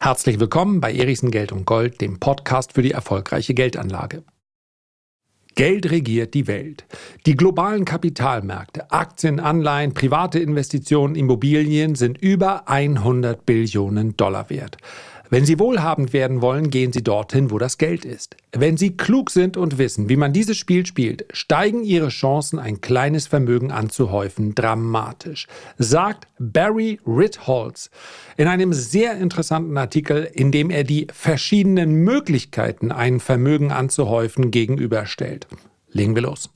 Herzlich willkommen bei Erichsen Geld und Gold, dem Podcast für die erfolgreiche Geldanlage. Geld regiert die Welt. Die globalen Kapitalmärkte, Aktien, Anleihen, private Investitionen, Immobilien sind über 100 Billionen Dollar wert. Wenn Sie wohlhabend werden wollen, gehen Sie dorthin, wo das Geld ist. Wenn Sie klug sind und wissen, wie man dieses Spiel spielt, steigen Ihre Chancen, ein kleines Vermögen anzuhäufen, dramatisch, sagt Barry Ritholz in einem sehr interessanten Artikel, in dem er die verschiedenen Möglichkeiten, ein Vermögen anzuhäufen, gegenüberstellt. Legen wir los.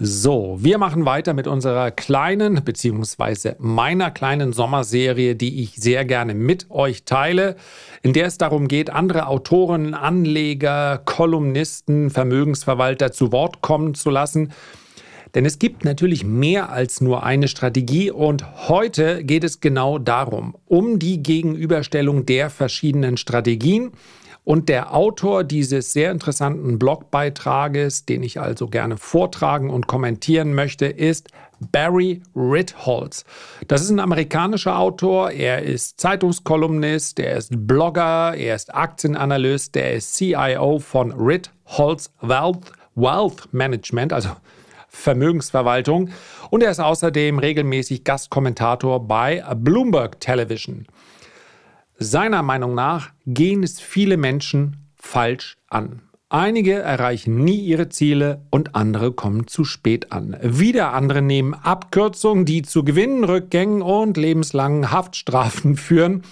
So, wir machen weiter mit unserer kleinen beziehungsweise meiner kleinen Sommerserie, die ich sehr gerne mit euch teile, in der es darum geht, andere Autoren, Anleger, Kolumnisten, Vermögensverwalter zu Wort kommen zu lassen. Denn es gibt natürlich mehr als nur eine Strategie und heute geht es genau darum, um die Gegenüberstellung der verschiedenen Strategien. Und der Autor dieses sehr interessanten Blogbeitrages, den ich also gerne vortragen und kommentieren möchte, ist Barry Ritholz. Das ist ein amerikanischer Autor, er ist Zeitungskolumnist, er ist Blogger, er ist Aktienanalyst, er ist CIO von Ritholz Wealth, Wealth Management, also Vermögensverwaltung. Und er ist außerdem regelmäßig Gastkommentator bei Bloomberg Television. Seiner Meinung nach gehen es viele Menschen falsch an. Einige erreichen nie ihre Ziele und andere kommen zu spät an. Wieder andere nehmen Abkürzungen, die zu Gewinnrückgängen und lebenslangen Haftstrafen führen.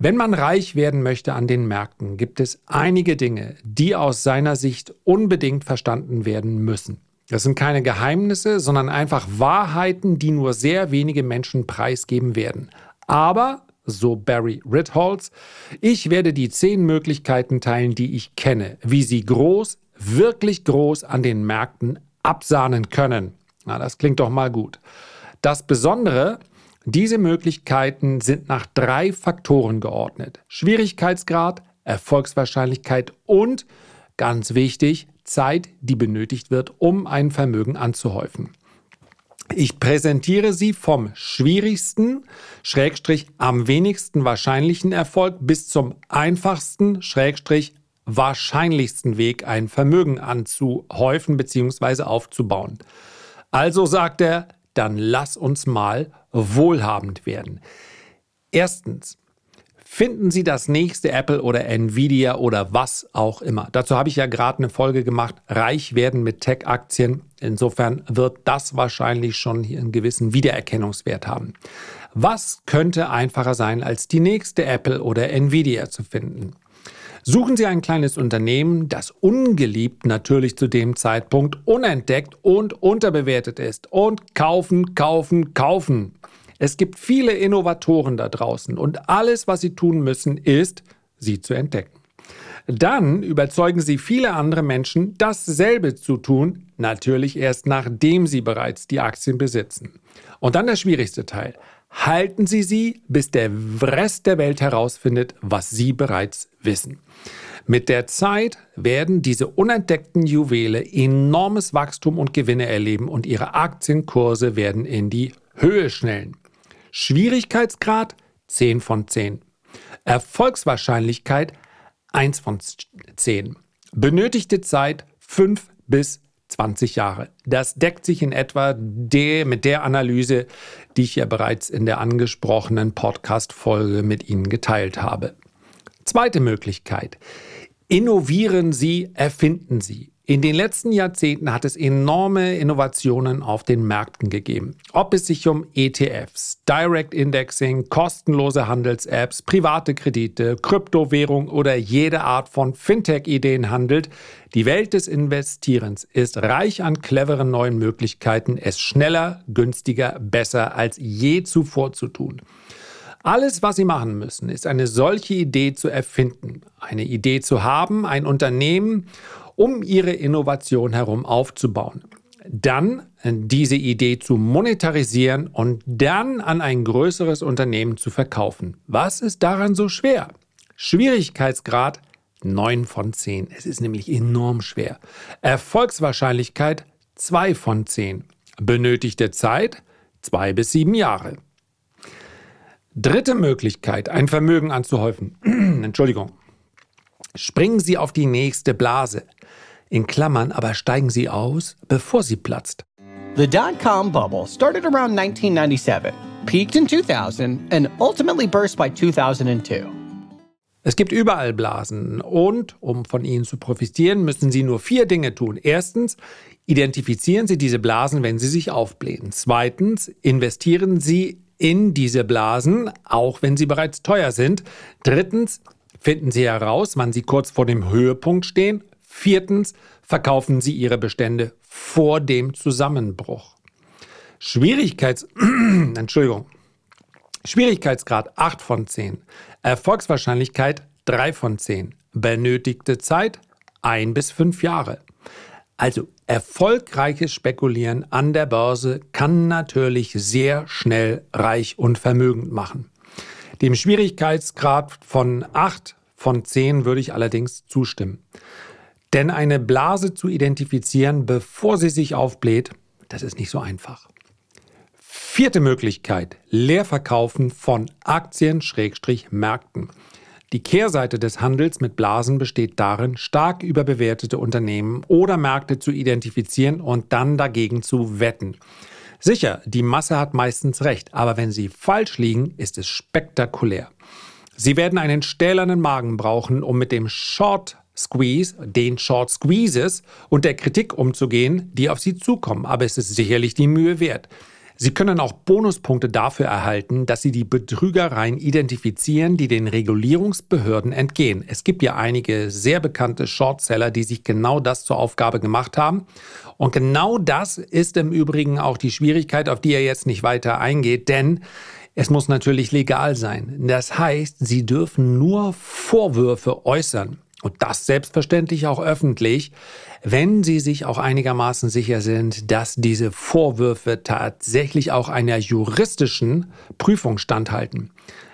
Wenn man reich werden möchte an den Märkten, gibt es einige Dinge, die aus seiner Sicht unbedingt verstanden werden müssen. Das sind keine Geheimnisse, sondern einfach Wahrheiten, die nur sehr wenige Menschen preisgeben werden. Aber so Barry Ritholz. Ich werde die zehn Möglichkeiten teilen, die ich kenne, wie Sie groß, wirklich groß an den Märkten absahnen können. Na, das klingt doch mal gut. Das Besondere, diese Möglichkeiten sind nach drei Faktoren geordnet. Schwierigkeitsgrad, Erfolgswahrscheinlichkeit und, ganz wichtig, Zeit, die benötigt wird, um ein Vermögen anzuhäufen. Ich präsentiere sie vom schwierigsten, Schrägstrich am wenigsten wahrscheinlichen Erfolg bis zum einfachsten, Schrägstrich wahrscheinlichsten Weg, ein Vermögen anzuhäufen bzw. aufzubauen. Also sagt er, dann lass uns mal wohlhabend werden. Erstens, finden Sie das nächste Apple oder Nvidia oder was auch immer. Dazu habe ich ja gerade eine Folge gemacht, reich werden mit Tech-Aktien. Insofern wird das wahrscheinlich schon einen gewissen Wiedererkennungswert haben. Was könnte einfacher sein, als die nächste Apple oder Nvidia zu finden? Suchen Sie ein kleines Unternehmen, das ungeliebt natürlich zu dem Zeitpunkt unentdeckt und unterbewertet ist und kaufen, kaufen, kaufen. Es gibt viele Innovatoren da draußen und alles, was sie tun müssen, ist, sie zu entdecken. Dann überzeugen sie viele andere Menschen, dasselbe zu tun, natürlich erst nachdem sie bereits die Aktien besitzen. Und dann der schwierigste Teil. Halten Sie sie, bis der Rest der Welt herausfindet, was Sie bereits wissen. Mit der Zeit werden diese unentdeckten Juwele enormes Wachstum und Gewinne erleben und ihre Aktienkurse werden in die Höhe schnellen. Schwierigkeitsgrad 10 von 10. Erfolgswahrscheinlichkeit 1 von 10. Benötigte Zeit 5 bis 20 Jahre. Das deckt sich in etwa der, mit der Analyse, die ich ja bereits in der angesprochenen Podcast-Folge mit Ihnen geteilt habe. Zweite Möglichkeit. Innovieren Sie, erfinden Sie. In den letzten Jahrzehnten hat es enorme Innovationen auf den Märkten gegeben. Ob es sich um ETFs, Direct Indexing, kostenlose Handels-Apps, private Kredite, Kryptowährung oder jede Art von Fintech-Ideen handelt, die Welt des Investierens ist reich an cleveren neuen Möglichkeiten, es schneller, günstiger, besser als je zuvor zu tun. Alles, was Sie machen müssen, ist eine solche Idee zu erfinden, eine Idee zu haben, ein Unternehmen um ihre Innovation herum aufzubauen. Dann äh, diese Idee zu monetarisieren und dann an ein größeres Unternehmen zu verkaufen. Was ist daran so schwer? Schwierigkeitsgrad 9 von 10. Es ist nämlich enorm schwer. Dritte Möglichkeit, ein Vermögen anzuhäufen. Entschuldigung. Springen Sie auf die nächste Blase. In Klammern aber steigen Sie aus, bevor sie platzt. The dot-com bubble started around 1997, peaked in 2000 and ultimately burst by 2002. Es gibt überall Blasen und um von ihnen zu profitieren, müssen Sie nur vier Dinge tun. Erstens, identifizieren Sie diese Blasen, wenn sie sich aufblähen. Zweitens, investieren Sie in diese Blasen, auch wenn sie bereits teuer sind. Drittens, finden Sie heraus, wann sie kurz vor dem Höhepunkt stehen. Viertens, verkaufen Sie Ihre Bestände vor dem Zusammenbruch. Schwierigkeits Entschuldigung. Schwierigkeitsgrad 8 von 10. Erfolgswahrscheinlichkeit 3 von 10. Benötigte Zeit 1 bis 5 Jahre. Also erfolgreiches Spekulieren an der Börse kann natürlich sehr schnell reich und vermögend machen. Dem Schwierigkeitsgrad von 8 von 10 würde ich allerdings zustimmen. Denn eine Blase zu identifizieren, bevor sie sich aufbläht, das ist nicht so einfach. Vierte Möglichkeit, Leerverkaufen von Aktien-Märkten. Die Kehrseite des Handels mit Blasen besteht darin, stark überbewertete Unternehmen oder Märkte zu identifizieren und dann dagegen zu wetten. Sicher, die Masse hat meistens recht, aber wenn sie falsch liegen, ist es spektakulär. Sie werden einen stählernen Magen brauchen, um mit dem Short Squeeze, den Short Squeezes und der Kritik umzugehen, die auf sie zukommen. Aber es ist sicherlich die Mühe wert. Sie können auch Bonuspunkte dafür erhalten, dass Sie die Betrügereien identifizieren, die den Regulierungsbehörden entgehen. Es gibt ja einige sehr bekannte Shortseller, die sich genau das zur Aufgabe gemacht haben. Und genau das ist im Übrigen auch die Schwierigkeit, auf die er jetzt nicht weiter eingeht, denn es muss natürlich legal sein. Das heißt, Sie dürfen nur Vorwürfe äußern und das selbstverständlich auch öffentlich, wenn Sie sich auch einigermaßen sicher sind, dass diese Vorwürfe tatsächlich auch einer juristischen Prüfung standhalten.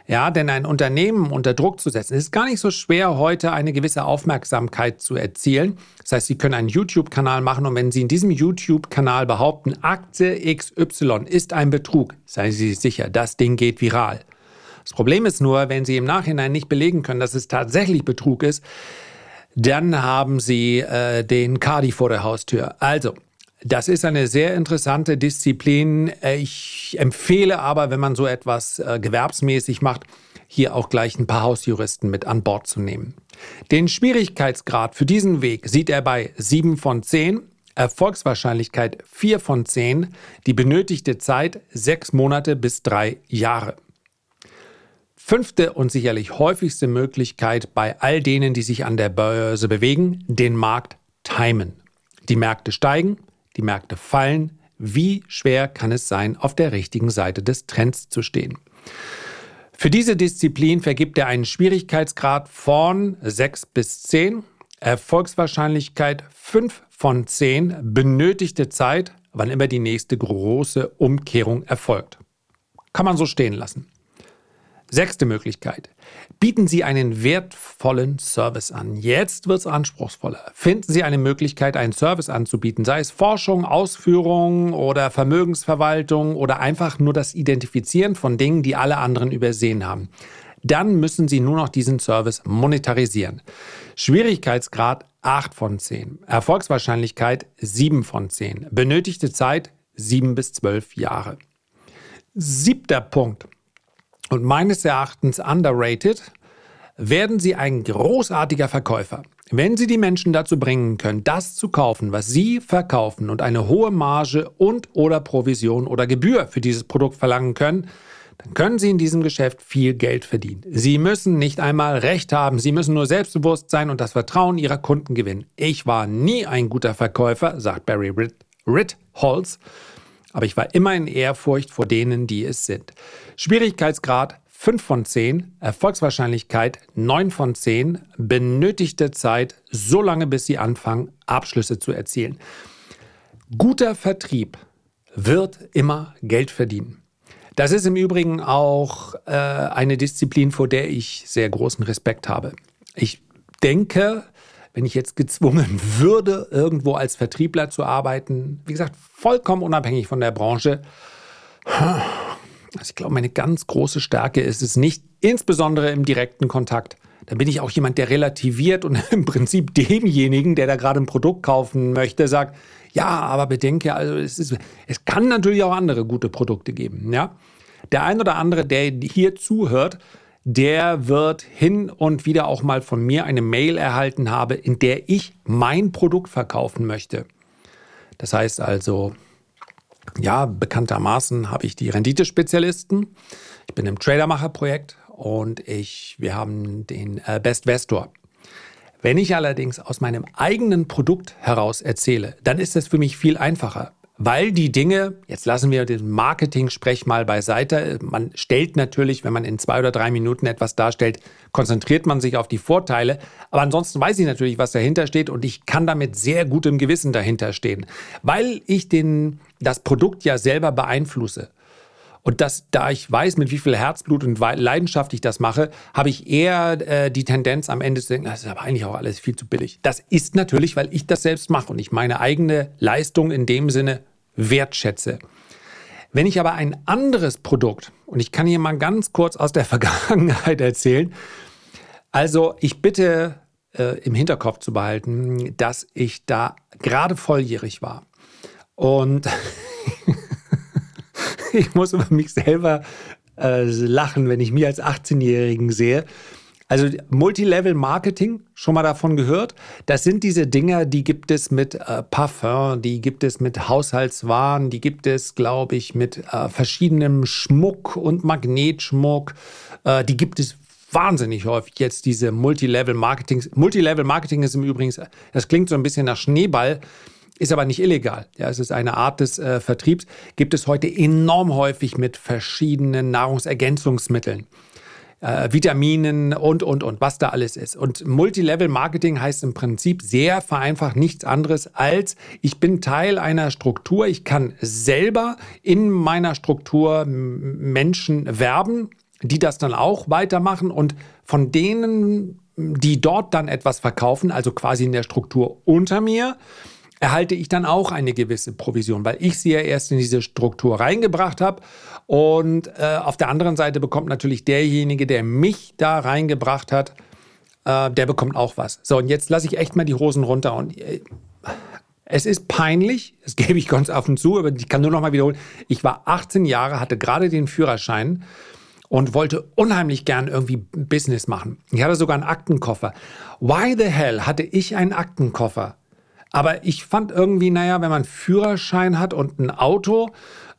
Ja, denn ein Unternehmen unter Druck zu setzen, ist gar nicht so schwer, heute eine gewisse Aufmerksamkeit zu erzielen. Das heißt, Sie können einen YouTube-Kanal machen und wenn Sie in diesem YouTube-Kanal behaupten, Aktie XY ist ein Betrug, seien Sie sicher, das Ding geht viral. Das Problem ist nur, wenn Sie im Nachhinein nicht belegen können, dass es tatsächlich Betrug ist, dann haben Sie äh, den Kadi vor der Haustür. Also, das ist eine sehr interessante Disziplin. Ich empfehle aber, wenn man so etwas äh, gewerbsmäßig macht, hier auch gleich ein paar Hausjuristen mit an Bord zu nehmen. Den Schwierigkeitsgrad für diesen Weg sieht er bei 7 von 10, Erfolgswahrscheinlichkeit 4 von 10, die benötigte Zeit 6 Monate bis 3 Jahre. Fünfte und sicherlich häufigste Möglichkeit bei all denen, die sich an der Börse bewegen, den Markt timen. Die Märkte steigen, die Märkte fallen. Wie schwer kann es sein, auf der richtigen Seite des Trends zu stehen? Für diese Disziplin vergibt er einen Schwierigkeitsgrad von 6 bis 10, Erfolgswahrscheinlichkeit 5 von 10, benötigte Zeit, wann immer die nächste große Umkehrung erfolgt. Kann man so stehen lassen. Sechste Möglichkeit. Bieten Sie einen wertvollen Service an. Jetzt wird es anspruchsvoller. Finden Sie eine Möglichkeit, einen Service anzubieten, sei es Forschung, Ausführung oder Vermögensverwaltung oder einfach nur das Identifizieren von Dingen, die alle anderen übersehen haben. Dann müssen Sie nur noch diesen Service monetarisieren. Schwierigkeitsgrad 8 von 10. Erfolgswahrscheinlichkeit 7 von 10. Benötigte Zeit 7 bis 12 Jahre. Siebter Punkt und meines Erachtens underrated, werden Sie ein großartiger Verkäufer. Wenn Sie die Menschen dazu bringen können, das zu kaufen, was Sie verkaufen und eine hohe Marge und oder Provision oder Gebühr für dieses Produkt verlangen können, dann können Sie in diesem Geschäft viel Geld verdienen. Sie müssen nicht einmal Recht haben, Sie müssen nur selbstbewusst sein und das Vertrauen Ihrer Kunden gewinnen. Ich war nie ein guter Verkäufer, sagt Barry Ritholz aber ich war immer in Ehrfurcht vor denen, die es sind. Schwierigkeitsgrad 5 von 10, Erfolgswahrscheinlichkeit 9 von 10, benötigte Zeit so lange, bis Sie anfangen, Abschlüsse zu erzielen. Guter Vertrieb wird immer Geld verdienen. Das ist im Übrigen auch äh, eine Disziplin, vor der ich sehr großen Respekt habe. Ich denke, wenn ich jetzt gezwungen würde, irgendwo als Vertriebler zu arbeiten, wie gesagt, vollkommen unabhängig von der Branche, Also ich glaube, meine ganz große Stärke ist es nicht, insbesondere im direkten Kontakt. Da bin ich auch jemand, der relativiert und im Prinzip demjenigen, der da gerade ein Produkt kaufen möchte, sagt, ja, aber bedenke, also es, ist, es kann natürlich auch andere gute Produkte geben. Ja? Der ein oder andere, der hier zuhört, der wird hin und wieder auch mal von mir eine Mail erhalten habe, in der ich mein Produkt verkaufen möchte. Das heißt also, ja, bekanntermaßen habe ich die Renditespezialisten. Ich bin im Tradermacher-Projekt und ich, wir haben den äh, Best Vestor. Wenn ich allerdings aus meinem eigenen Produkt heraus erzähle, dann ist es für mich viel einfacher weil die Dinge, jetzt lassen wir den Marketing-Sprech mal beiseite, man stellt natürlich, wenn man in zwei oder drei Minuten etwas darstellt, konzentriert man sich auf die Vorteile, aber ansonsten weiß ich natürlich, was dahinter steht und ich kann damit sehr gutem Gewissen dahinter stehen, weil ich den, das Produkt ja selber beeinflusse. Und das, da ich weiß, mit wie viel Herzblut und Leidenschaft ich das mache, habe ich eher äh, die Tendenz am Ende zu denken, das ist aber eigentlich auch alles viel zu billig. Das ist natürlich, weil ich das selbst mache und ich meine eigene Leistung in dem Sinne wertschätze. Wenn ich aber ein anderes Produkt, und ich kann hier mal ganz kurz aus der Vergangenheit erzählen, also ich bitte äh, im Hinterkopf zu behalten, dass ich da gerade volljährig war. Und ich muss über mich selber äh, lachen, wenn ich mich als 18-Jährigen sehe. Also Multilevel Marketing, schon mal davon gehört? Das sind diese Dinger, die gibt es mit äh, Parfum, die gibt es mit Haushaltswaren, die gibt es, glaube ich, mit äh, verschiedenem Schmuck und Magnetschmuck. Äh, die gibt es wahnsinnig häufig jetzt, diese Multilevel Marketing. Multilevel Marketing ist im Übrigen, das klingt so ein bisschen nach Schneeball ist aber nicht illegal. Ja, es ist eine Art des äh, Vertriebs. Gibt es heute enorm häufig mit verschiedenen Nahrungsergänzungsmitteln. Äh, Vitaminen und, und, und, was da alles ist. Und Multilevel-Marketing heißt im Prinzip sehr vereinfacht nichts anderes als, ich bin Teil einer Struktur, ich kann selber in meiner Struktur Menschen werben, die das dann auch weitermachen und von denen, die dort dann etwas verkaufen, also quasi in der Struktur unter mir, erhalte ich dann auch eine gewisse Provision, weil ich sie ja erst in diese Struktur reingebracht habe. Und äh, auf der anderen Seite bekommt natürlich derjenige, der mich da reingebracht hat, äh, der bekommt auch was. So, und jetzt lasse ich echt mal die Hosen runter und äh, es ist peinlich, das gebe ich ganz offen zu, aber ich kann nur noch mal wiederholen. Ich war 18 Jahre, hatte gerade den Führerschein und wollte unheimlich gern irgendwie Business machen. Ich hatte sogar einen Aktenkoffer. Why the hell hatte ich einen Aktenkoffer? Aber ich fand irgendwie, naja, wenn man Führerschein hat und ein Auto,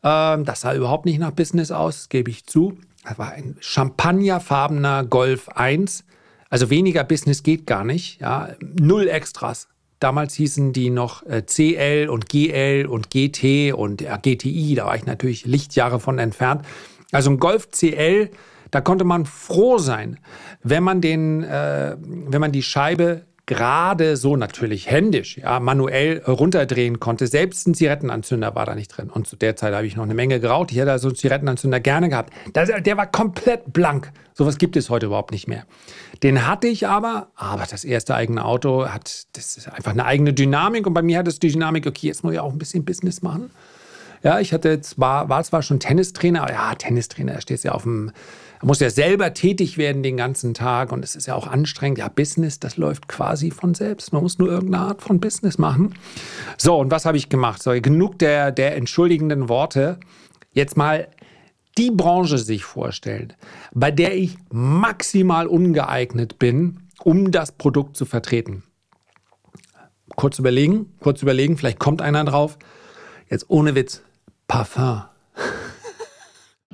äh, das sah überhaupt nicht nach Business aus, gebe ich zu. Das war ein champagnerfarbener Golf 1. Also weniger Business geht gar nicht. Ja, null Extras. Damals hießen die noch äh, CL und GL und GT und ja, GTI. Da war ich natürlich Lichtjahre von entfernt. Also ein Golf CL, da konnte man froh sein, wenn man den, äh, wenn man die Scheibe gerade so natürlich händisch, ja, manuell runterdrehen konnte. Selbst ein Zigarettenanzünder war da nicht drin. Und zu der Zeit habe ich noch eine Menge geraucht. Ich hätte also einen Zigarettenanzünder gerne gehabt. der war komplett blank. Sowas gibt es heute überhaupt nicht mehr. Den hatte ich aber, aber das erste eigene Auto hat, das ist einfach eine eigene Dynamik. Und bei mir hat es die Dynamik, okay, jetzt muss ich auch ein bisschen Business machen. Ja, ich hatte zwar, war zwar schon Tennistrainer, aber ja, Tennistrainer, da steht ja auf dem man muss ja selber tätig werden den ganzen Tag und es ist ja auch anstrengend. Ja, Business, das läuft quasi von selbst. Man muss nur irgendeine Art von Business machen. So, und was habe ich gemacht? So, genug der, der entschuldigenden Worte. Jetzt mal die Branche sich vorstellen, bei der ich maximal ungeeignet bin, um das Produkt zu vertreten. Kurz überlegen, kurz überlegen, vielleicht kommt einer drauf. Jetzt ohne Witz, Parfum.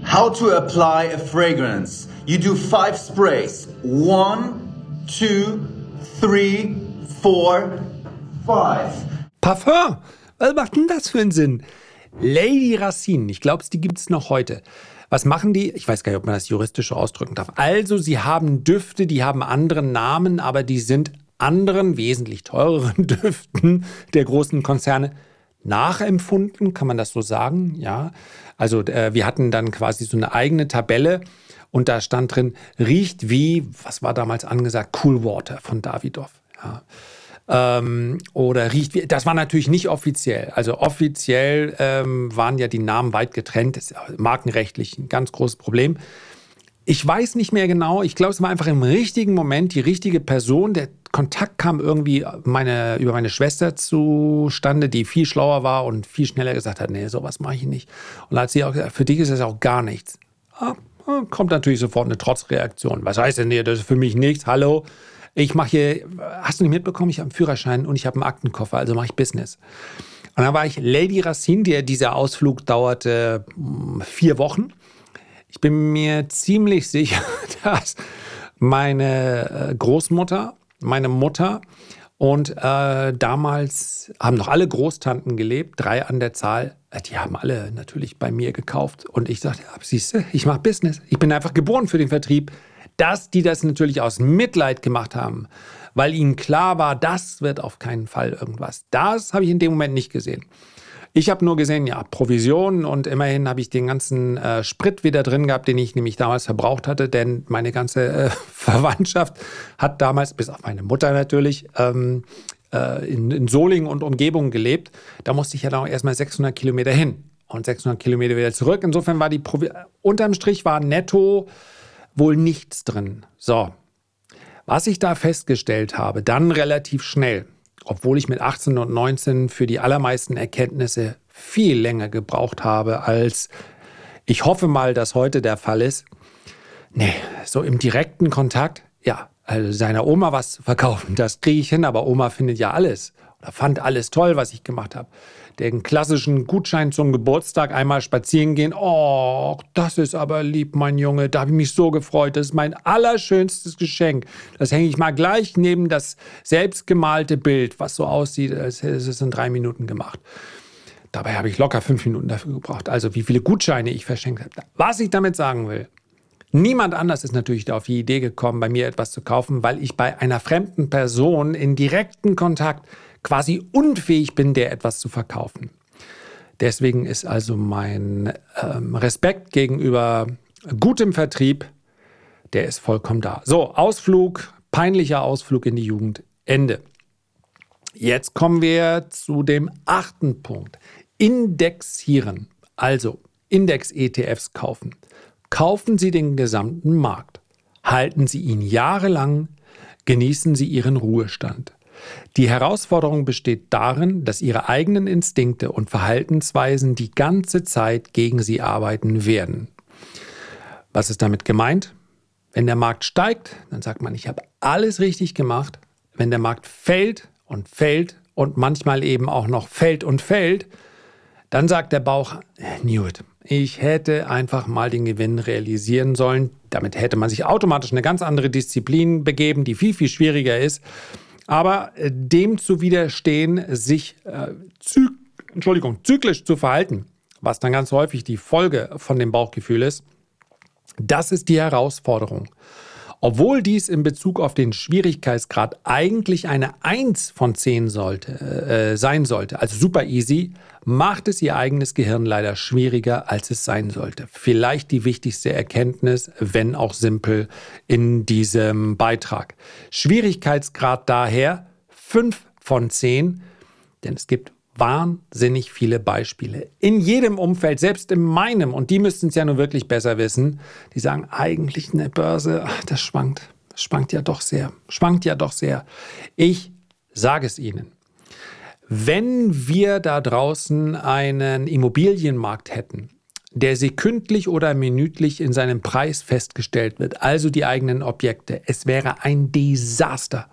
How to apply a fragrance. You do five sprays. One, two, three, four, five. Parfum. Was macht denn das für einen Sinn? Lady Racine, ich glaube, die gibt es noch heute. Was machen die? Ich weiß gar nicht, ob man das juristisch ausdrücken darf. Also, sie haben Düfte, die haben anderen Namen, aber die sind anderen, wesentlich teureren Düften der großen Konzerne nachempfunden, kann man das so sagen? Ja. Also äh, wir hatten dann quasi so eine eigene Tabelle und da stand drin, riecht wie, was war damals angesagt, Cool Water von Davidoff. Ja. ähm, oder riecht wie. Das war natürlich nicht offiziell. Also offiziell ähm, waren ja die Namen weit getrennt. Das ist markenrechtlich ein ganz großes Problem. Ich weiß nicht mehr genau. Ich glaube, es war einfach im richtigen Moment die richtige Person. Der Kontakt kam irgendwie meine, über meine Schwester zustande, die viel schlauer war und viel schneller gesagt hat, nee, sowas mache ich nicht. Und da hat sie auch gesagt, für dich ist das auch gar nichts. Ah, kommt natürlich sofort eine Trotzreaktion. Was heißt denn, nee, das ist für mich nichts. Hallo, ich mache hier, hast du nicht mitbekommen, ich habe einen Führerschein und ich habe einen Aktenkoffer, also mache ich Business. Und dann war ich Lady Racine, der, dieser Ausflug dauerte hm, vier Wochen. Ich bin mir ziemlich sicher, dass meine äh, Großmutter, meine Mutter und äh, damals haben noch alle Großtanten gelebt, drei an der Zahl. Äh, die haben alle natürlich bei mir gekauft. Und ich sagte, siehst du, ich mache Business. Ich bin einfach geboren für den Vertrieb dass die das natürlich aus Mitleid gemacht haben, weil ihnen klar war, das wird auf keinen Fall irgendwas. Das habe ich in dem Moment nicht gesehen. Ich habe nur gesehen, ja, Provisionen und immerhin habe ich den ganzen äh, Sprit wieder drin gehabt, den ich nämlich damals verbraucht hatte, denn meine ganze äh, Verwandtschaft hat damals, bis auf meine Mutter natürlich, ähm, äh, in, in Solingen und Umgebung gelebt. Da musste ich ja dann auch erstmal 600 Kilometer hin und 600 Kilometer wieder zurück. Insofern war die Provi unterm Strich war netto wohl nichts drin. So, was ich da festgestellt habe, dann relativ schnell, obwohl ich mit 18 und 19 für die allermeisten Erkenntnisse viel länger gebraucht habe, als ich hoffe mal, dass heute der Fall ist. Nee, so im direkten Kontakt, ja, also seiner Oma was verkaufen, das kriege ich hin, aber Oma findet ja alles oder fand alles toll, was ich gemacht habe den klassischen Gutschein zum Geburtstag einmal spazieren gehen. Oh, das ist aber lieb, mein Junge. Da habe ich mich so gefreut. Das ist mein allerschönstes Geschenk. Das hänge ich mal gleich neben das selbstgemalte Bild, was so aussieht, als hätte es in drei Minuten gemacht. Dabei habe ich locker fünf Minuten dafür gebraucht. Also wie viele Gutscheine ich verschenkt habe. Was ich damit sagen will, Niemand anders ist natürlich auf die Idee gekommen, bei mir etwas zu kaufen, weil ich bei einer fremden Person in direkten Kontakt quasi unfähig bin, der etwas zu verkaufen. Deswegen ist also mein ähm, Respekt gegenüber gutem Vertrieb, der ist vollkommen da. So, Ausflug, peinlicher Ausflug in die Jugend, Ende. Jetzt kommen wir zu dem achten Punkt. Indexieren. Also Index-ETFs kaufen. Kaufen Sie den gesamten Markt. Halten Sie ihn jahrelang. Genießen Sie Ihren Ruhestand. Die Herausforderung besteht darin, dass ihre eigenen Instinkte und Verhaltensweisen die ganze Zeit gegen sie arbeiten werden. Was ist damit gemeint? Wenn der Markt steigt, dann sagt man, ich habe alles richtig gemacht. Wenn der Markt fällt und fällt und manchmal eben auch noch fällt und fällt, dann sagt der Bauch, Newt, ich hätte einfach mal den Gewinn realisieren sollen. Damit hätte man sich automatisch eine ganz andere Disziplin begeben, die viel, viel schwieriger ist. Aber äh, dem zu widerstehen, sich äh, zyk Entschuldigung, zyklisch zu verhalten, was dann ganz häufig die Folge von dem Bauchgefühl ist, das ist die Herausforderung. Obwohl dies in Bezug auf den Schwierigkeitsgrad eigentlich eine 1 von 10 sollte, äh, sein sollte, also super easy, macht es ihr eigenes Gehirn leider schwieriger, als es sein sollte. Vielleicht die wichtigste Erkenntnis, wenn auch simpel, in diesem Beitrag. Schwierigkeitsgrad daher 5 von 10, denn es gibt wahnsinnig viele Beispiele. In jedem Umfeld, selbst in meinem, und die müssten es ja nur wirklich besser wissen, die sagen, eigentlich eine Börse, ach, das schwankt. Das schwankt ja doch sehr. Schwankt ja doch sehr. Ich sage es Ihnen. Wenn wir da draußen einen Immobilienmarkt hätten, der sekündlich oder minütlich in seinem Preis festgestellt wird, also die eigenen Objekte, es wäre ein Desaster.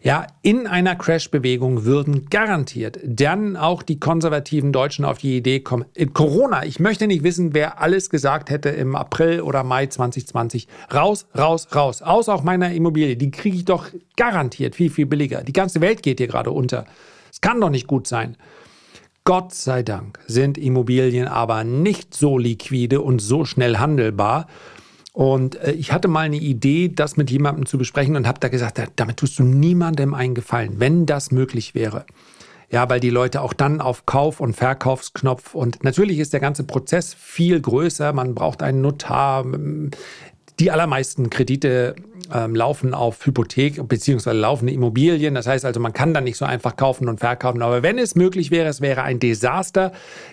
Ja, in einer Crash-Bewegung würden garantiert dann auch die konservativen Deutschen auf die Idee kommen. In Corona, ich möchte nicht wissen, wer alles gesagt hätte im April oder Mai 2020. Raus, raus, raus. Aus auch meiner Immobilie. Die kriege ich doch garantiert viel, viel billiger. Die ganze Welt geht hier gerade unter. Es kann doch nicht gut sein. Gott sei Dank sind Immobilien aber nicht so liquide und so schnell handelbar. Und äh, ich hatte mal eine Idee, das mit jemandem zu besprechen und habe da gesagt, damit tust du niemandem einen Gefallen, wenn das möglich wäre. Ja, weil die Leute auch dann auf Kauf- und Verkaufsknopf und natürlich ist der ganze Prozess viel größer. Man braucht einen Notar. Die allermeisten Kredite ähm, laufen auf Hypothek bzw. laufende Immobilien. Das heißt also, man kann dann nicht so einfach kaufen und verkaufen. Aber wenn es möglich wäre, es wäre ein Desaster,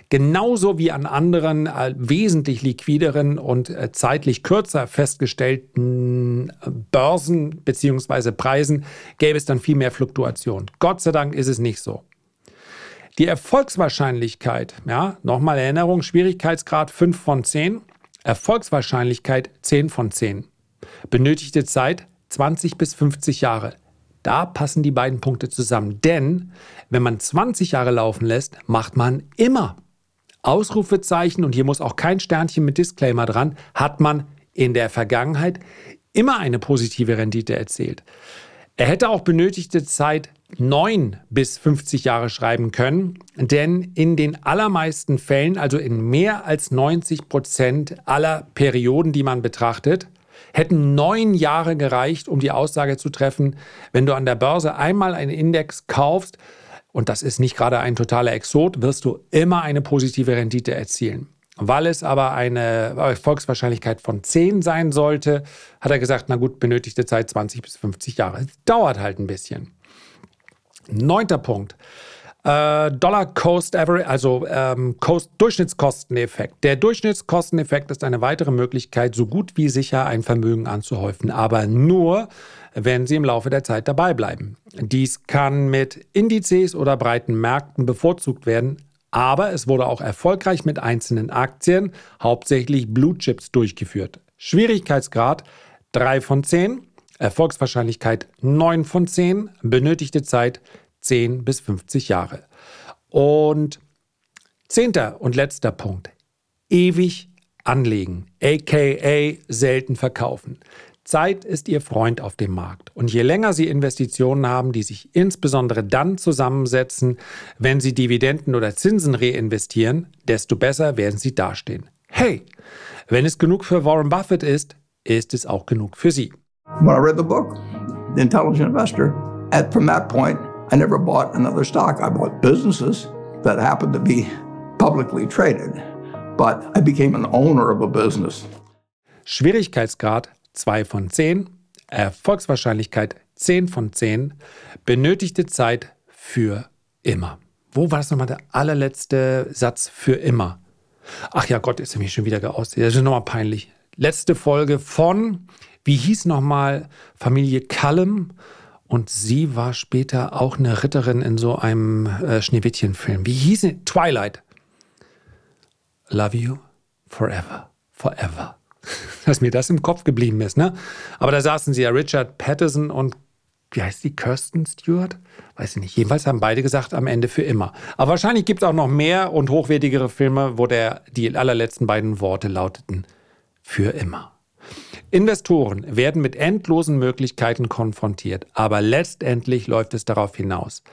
genauso wie an anderen äh, wesentlich liquideren und äh, zeitlich kürzer festgestellten äh, Börsen bzw. Preisen, gäbe es dann viel mehr Fluktuation. Gott sei Dank ist es nicht so. Die Erfolgswahrscheinlichkeit, ja, nochmal Erinnerung, Schwierigkeitsgrad 5 von 10, Erfolgswahrscheinlichkeit 10 von 10. Benötigte Zeit 20 bis 50 Jahre. Da passen die beiden Punkte zusammen. Denn wenn man 20 Jahre laufen lässt, macht man immer Ausrufezeichen, und hier muss auch kein Sternchen mit Disclaimer dran, hat man in der Vergangenheit immer eine positive Rendite erzielt. Er hätte auch benötigte Zeit 9 bis 50 Jahre schreiben können, denn in den allermeisten Fällen, also in mehr als 90 Prozent aller Perioden, die man betrachtet, hätten neun Jahre gereicht, um die Aussage zu treffen, wenn du an der Börse einmal einen Index kaufst, und das ist nicht gerade ein totaler Exot, wirst du immer eine positive Rendite erzielen. Weil es aber eine Erfolgswahrscheinlichkeit von 10 sein sollte, hat er gesagt, na gut, benötigte Zeit 20 bis 50 Jahre. Es dauert halt ein bisschen. Neunter Punkt. Äh, Dollar Cost Average, also ähm, Cost Durchschnittskosteneffekt. Der Durchschnittskosteneffekt ist eine weitere Möglichkeit, so gut wie sicher ein Vermögen anzuhäufen, aber nur, wenn Sie im Laufe der Zeit dabei bleiben. Dies kann mit Indizes oder breiten Märkten bevorzugt werden, aber es wurde auch erfolgreich mit einzelnen Aktien, hauptsächlich Blue Chips, durchgeführt. Schwierigkeitsgrad 3 von 10, Erfolgswahrscheinlichkeit 9 von 10, benötigte Zeit 10 bis 50 Jahre. Und zehnter und letzter Punkt. Ewig anlegen, aka selten verkaufen. Zeit ist Ihr Freund auf dem Markt. Und je länger Sie Investitionen haben, die sich insbesondere dann zusammensetzen, wenn Sie Dividenden oder Zinsen reinvestieren, desto besser werden Sie dastehen. Hey, wenn es genug für Warren Buffett ist, ist es auch genug für Sie. When I read the book, The Intelligent Investor, at from that point I never bought another stock. I bought businesses that happened to be publicly traded, but I became an owner of a business. Schwierigkeitsgrad 2 von 10, Erfolgswahrscheinlichkeit 10 von 10, benötigte Zeit für immer. Wo war das nochmal der allerletzte Satz für immer? Ach ja, Gott, ist mir schon wieder geaustet. Das ist nochmal peinlich. Letzte Folge von, wie hieß nochmal Familie Callum? Und sie war später auch eine Ritterin in so einem äh, Schneewittchen-Film. Wie hieß sie? Twilight. Love you forever, forever. Dass mir das im Kopf geblieben ist, ne? Aber da saßen sie ja Richard Patterson und wie heißt die? Kirsten Stewart? Weiß ich nicht. Jedenfalls haben beide gesagt, am Ende für immer. Aber wahrscheinlich gibt es auch noch mehr und hochwertigere Filme, wo der, die allerletzten beiden Worte lauteten für immer. Investoren werden mit endlosen Möglichkeiten konfrontiert, aber letztendlich läuft es darauf hinaus.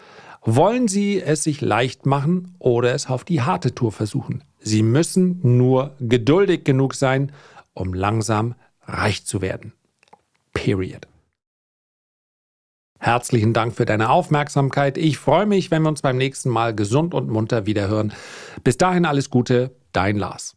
Wollen Sie es sich leicht machen oder es auf die harte Tour versuchen? Sie müssen nur geduldig genug sein, um langsam reich zu werden. Period. Herzlichen Dank für deine Aufmerksamkeit. Ich freue mich, wenn wir uns beim nächsten Mal gesund und munter wiederhören. Bis dahin alles Gute, dein Lars.